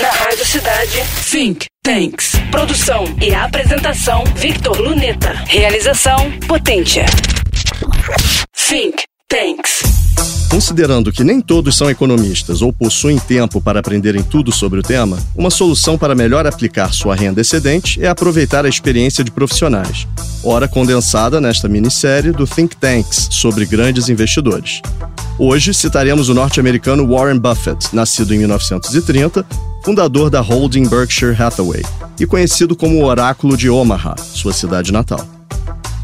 Na Rádio Cidade, Think Tanks. Produção e apresentação, Victor Luneta. Realização, Potência. Think Tanks. Considerando que nem todos são economistas ou possuem tempo para aprenderem tudo sobre o tema, uma solução para melhor aplicar sua renda excedente é aproveitar a experiência de profissionais, ora condensada nesta minissérie do Think Tanks sobre grandes investidores. Hoje citaremos o norte-americano Warren Buffett, nascido em 1930, fundador da holding Berkshire Hathaway e conhecido como o Oráculo de Omaha, sua cidade natal.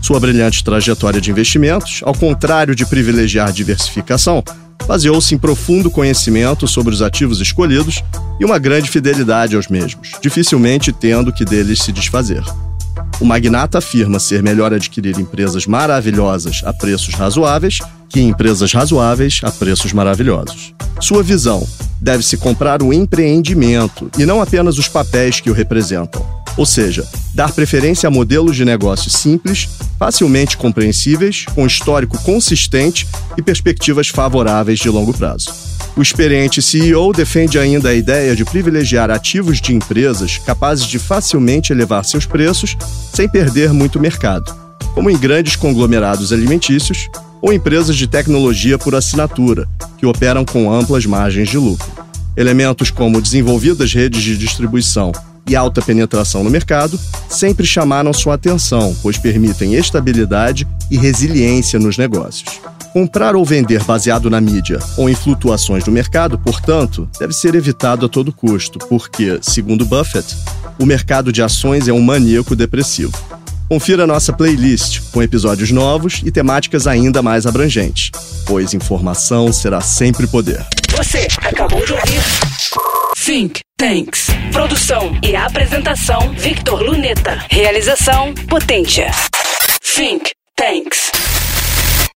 Sua brilhante trajetória de investimentos, ao contrário de privilegiar diversificação, baseou-se em profundo conhecimento sobre os ativos escolhidos e uma grande fidelidade aos mesmos, dificilmente tendo que deles se desfazer. O magnata afirma ser melhor adquirir empresas maravilhosas a preços razoáveis que empresas razoáveis a preços maravilhosos. Sua visão deve-se comprar o empreendimento e não apenas os papéis que o representam. Ou seja, dar preferência a modelos de negócio simples, facilmente compreensíveis, com histórico consistente e perspectivas favoráveis de longo prazo. O experiente CEO defende ainda a ideia de privilegiar ativos de empresas capazes de facilmente elevar seus preços sem perder muito mercado, como em grandes conglomerados alimentícios ou empresas de tecnologia por assinatura, que operam com amplas margens de lucro. Elementos como desenvolvidas redes de distribuição e alta penetração no mercado sempre chamaram sua atenção, pois permitem estabilidade e resiliência nos negócios. Comprar ou vender baseado na mídia ou em flutuações do mercado, portanto, deve ser evitado a todo custo, porque, segundo Buffett, o mercado de ações é um maníaco depressivo. Confira nossa playlist com episódios novos e temáticas ainda mais abrangentes, pois informação será sempre poder. Você acabou de ouvir Think Tanks. Produção e apresentação, Victor Luneta. Realização, Potência. Think Tanks.